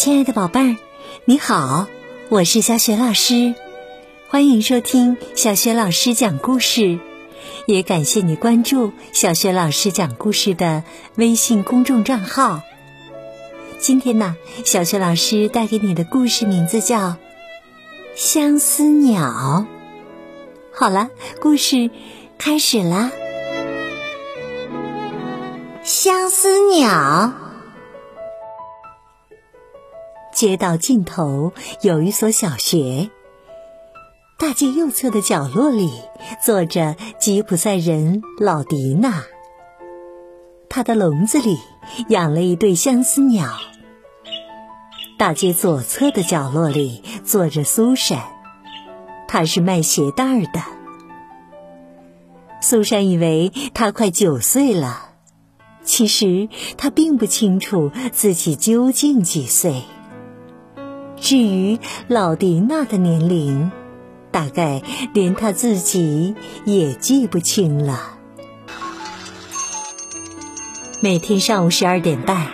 亲爱的宝贝儿，你好，我是小雪老师，欢迎收听小雪老师讲故事，也感谢你关注小雪老师讲故事的微信公众账号。今天呢，小雪老师带给你的故事名字叫《相思鸟》。好了，故事开始啦，《相思鸟》。街道尽头有一所小学。大街右侧的角落里坐着吉普赛人老迪娜，他的笼子里养了一对相思鸟。大街左侧的角落里坐着苏珊，她是卖鞋带儿的。苏珊以为他快九岁了，其实他并不清楚自己究竟几岁。至于老迪娜的年龄，大概连他自己也记不清了。每天上午十二点半，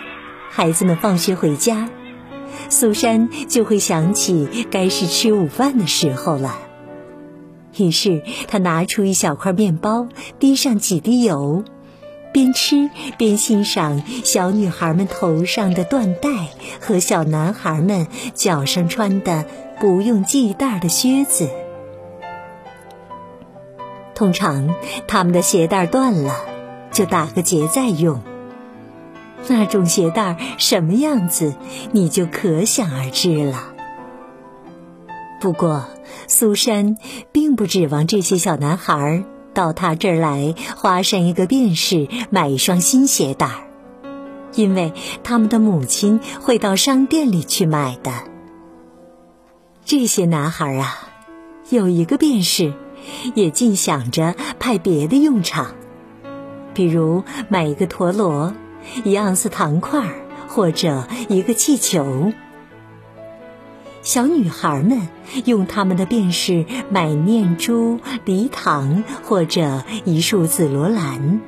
孩子们放学回家，苏珊就会想起该是吃午饭的时候了。于是，她拿出一小块面包，滴上几滴油。边吃边欣赏小女孩们头上的缎带和小男孩们脚上穿的不用系带的靴子。通常他们的鞋带断了，就打个结再用。那种鞋带什么样子，你就可想而知了。不过，苏珊并不指望这些小男孩。到他这儿来，花上一个便士买一双新鞋带儿，因为他们的母亲会到商店里去买的。这些男孩啊，有一个便士，也尽想着派别的用场，比如买一个陀螺、一盎司糖块儿或者一个气球。小女孩们用他们的便士买念珠、梨糖或者一束紫罗兰。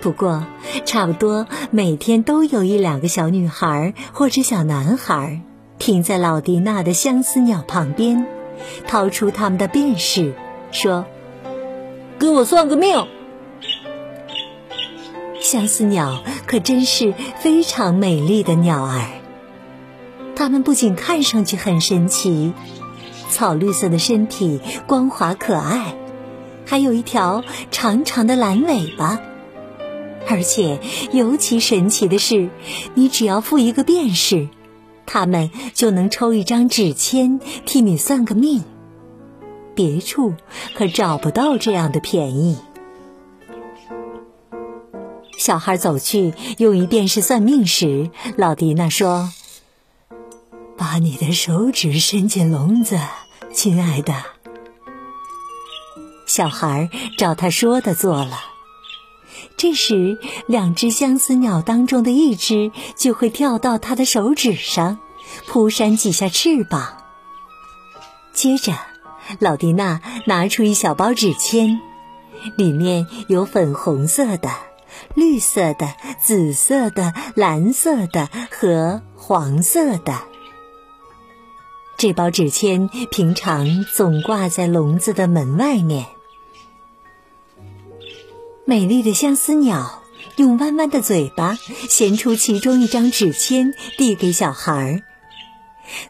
不过，差不多每天都有一两个小女孩或者小男孩停在老迪娜的相思鸟旁边，掏出他们的便士，说：“给我算个命。”相思鸟可真是非常美丽的鸟儿。它们不仅看上去很神奇，草绿色的身体光滑可爱，还有一条长长的蓝尾巴。而且尤其神奇的是，你只要付一个便士，他们就能抽一张纸签替你算个命。别处可找不到这样的便宜。小孩走去用一便士算命时，老迪娜说。把你的手指伸进笼子，亲爱的。小孩照他说的做了。这时，两只相思鸟当中的一只就会跳到他的手指上，扑扇几下翅膀。接着，老迪娜拿出一小包纸签，里面有粉红色的、绿色的、紫色的、蓝色的和黄色的。这包纸签平常总挂在笼子的门外面。美丽的相思鸟用弯弯的嘴巴衔出其中一张纸签，递给小孩儿。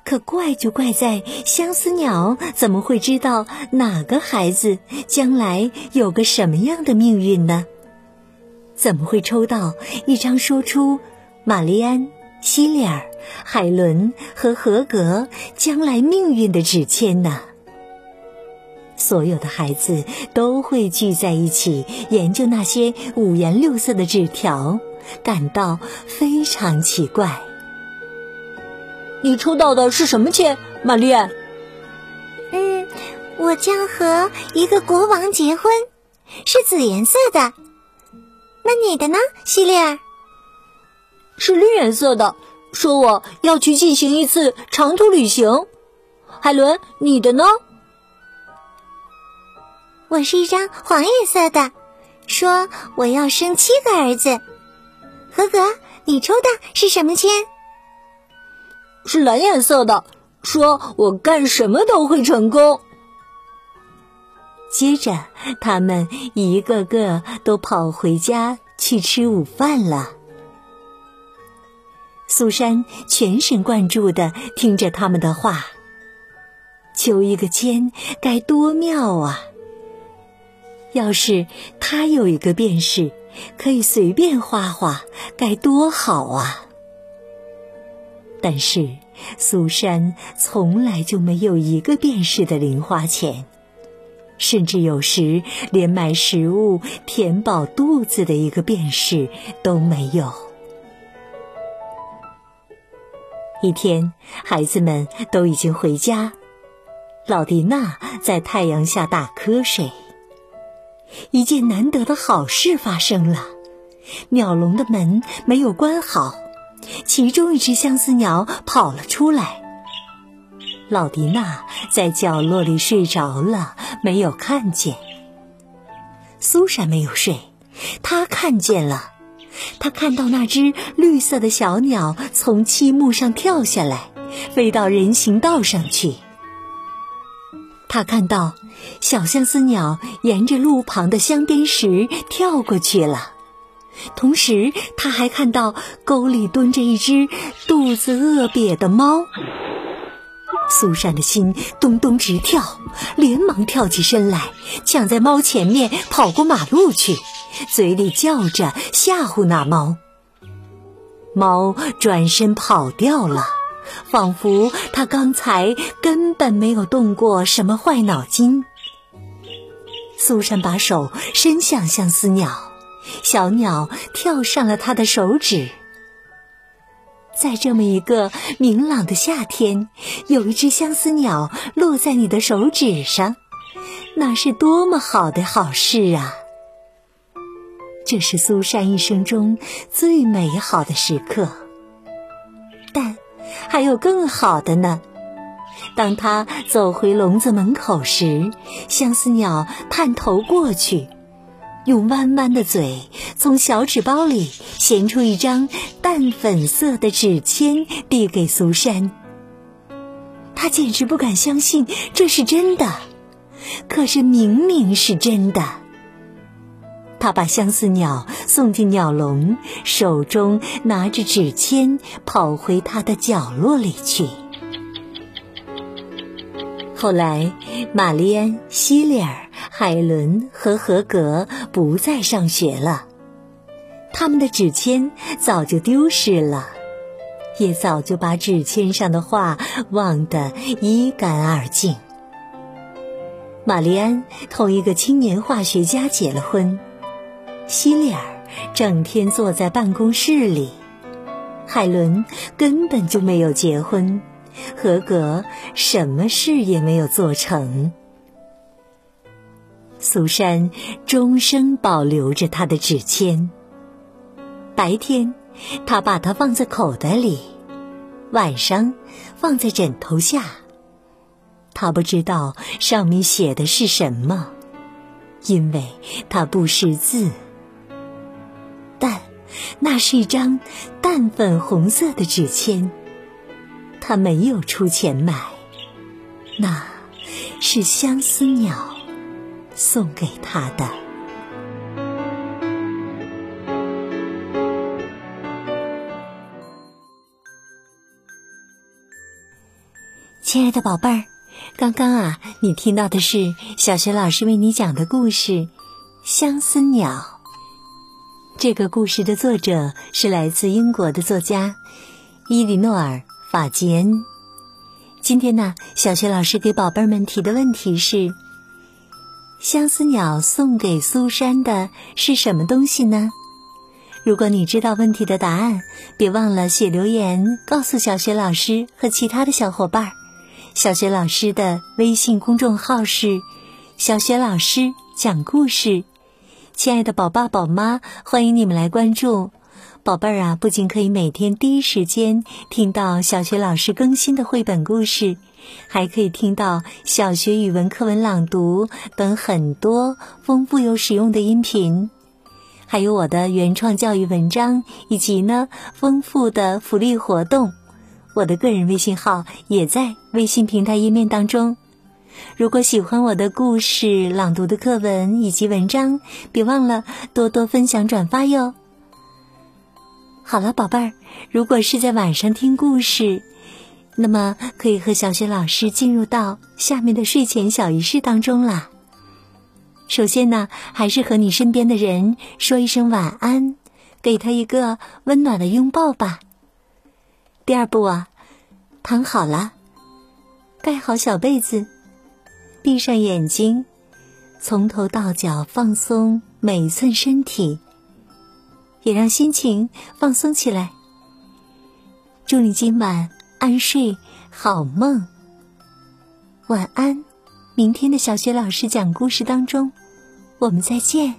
可怪就怪在相思鸟怎么会知道哪个孩子将来有个什么样的命运呢？怎么会抽到一张说出玛丽安？希利尔、海伦和合格将来命运的纸签呢？所有的孩子都会聚在一起研究那些五颜六色的纸条，感到非常奇怪。你抽到的是什么签，玛丽？嗯，我将和一个国王结婚，是紫颜色的。那你的呢，希利尔？是绿颜色的，说我要去进行一次长途旅行。海伦，你的呢？我是一张黄颜色的，说我要生七个儿子。合格，你抽的是什么签？是蓝颜色的，说我干什么都会成功。接着，他们一个个都跑回家去吃午饭了。苏珊全神贯注的听着他们的话，求一个签该多妙啊！要是他有一个便士，可以随便画画，该多好啊！但是苏珊从来就没有一个便士的零花钱，甚至有时连买食物填饱肚子的一个便士都没有。一天，孩子们都已经回家，老迪娜在太阳下打瞌睡。一件难得的好事发生了，鸟笼的门没有关好，其中一只相思鸟跑了出来。老迪娜在角落里睡着了，没有看见。苏珊没有睡，她看见了，他看到那只绿色的小鸟从漆木上跳下来，飞到人行道上去。他看到小相思鸟沿着路旁的香边石跳过去了，同时他还看到沟里蹲着一只肚子饿瘪的猫。苏珊的心咚咚直跳，连忙跳起身来，抢在猫前面跑过马路去，嘴里叫着吓唬那猫。猫转身跑掉了。仿佛它刚才根本没有动过什么坏脑筋。苏珊把手伸向相思鸟，小鸟跳上了他的手指。在这么一个明朗的夏天，有一只相思鸟落在你的手指上，那是多么好的好事啊！这是苏珊一生中最美好的时刻。但。还有更好的呢！当他走回笼子门口时，相思鸟探头过去，用弯弯的嘴从小纸包里衔出一张淡粉色的纸签，递给苏珊。他简直不敢相信这是真的，可是明明是真的。他把相思鸟送进鸟笼，手中拿着纸签，跑回他的角落里去。后来，玛丽安、西里尔、海伦和何格不再上学了，他们的纸签早就丢失了，也早就把纸签上的话忘得一干二净。玛丽安同一个青年化学家结了婚。希利尔整天坐在办公室里，海伦根本就没有结婚，合格什么事也没有做成。苏珊终生保留着他的纸签。白天，他把它放在口袋里；晚上，放在枕头下。他不知道上面写的是什么，因为他不识字。那是一张淡粉红色的纸签，他没有出钱买，那是相思鸟送给他的。亲爱的宝贝儿，刚刚啊，你听到的是小学老师为你讲的故事《相思鸟》。这个故事的作者是来自英国的作家伊里诺尔·法吉恩。今天呢，小学老师给宝贝儿们提的问题是：相思鸟送给苏珊的是什么东西呢？如果你知道问题的答案，别忘了写留言告诉小学老师和其他的小伙伴。小学老师的微信公众号是“小学老师讲故事”。亲爱的宝爸宝妈，欢迎你们来关注宝贝儿啊！不仅可以每天第一时间听到小学老师更新的绘本故事，还可以听到小学语文课文朗读等很多丰富又实用的音频，还有我的原创教育文章，以及呢丰富的福利活动。我的个人微信号也在微信平台页面当中。如果喜欢我的故事、朗读的课文以及文章，别忘了多多分享转发哟。好了，宝贝儿，如果是在晚上听故事，那么可以和小雪老师进入到下面的睡前小仪式当中啦。首先呢，还是和你身边的人说一声晚安，给他一个温暖的拥抱吧。第二步啊，躺好了，盖好小被子。闭上眼睛，从头到脚放松每一寸身体，也让心情放松起来。祝你今晚安睡，好梦。晚安，明天的小学老师讲故事当中，我们再见。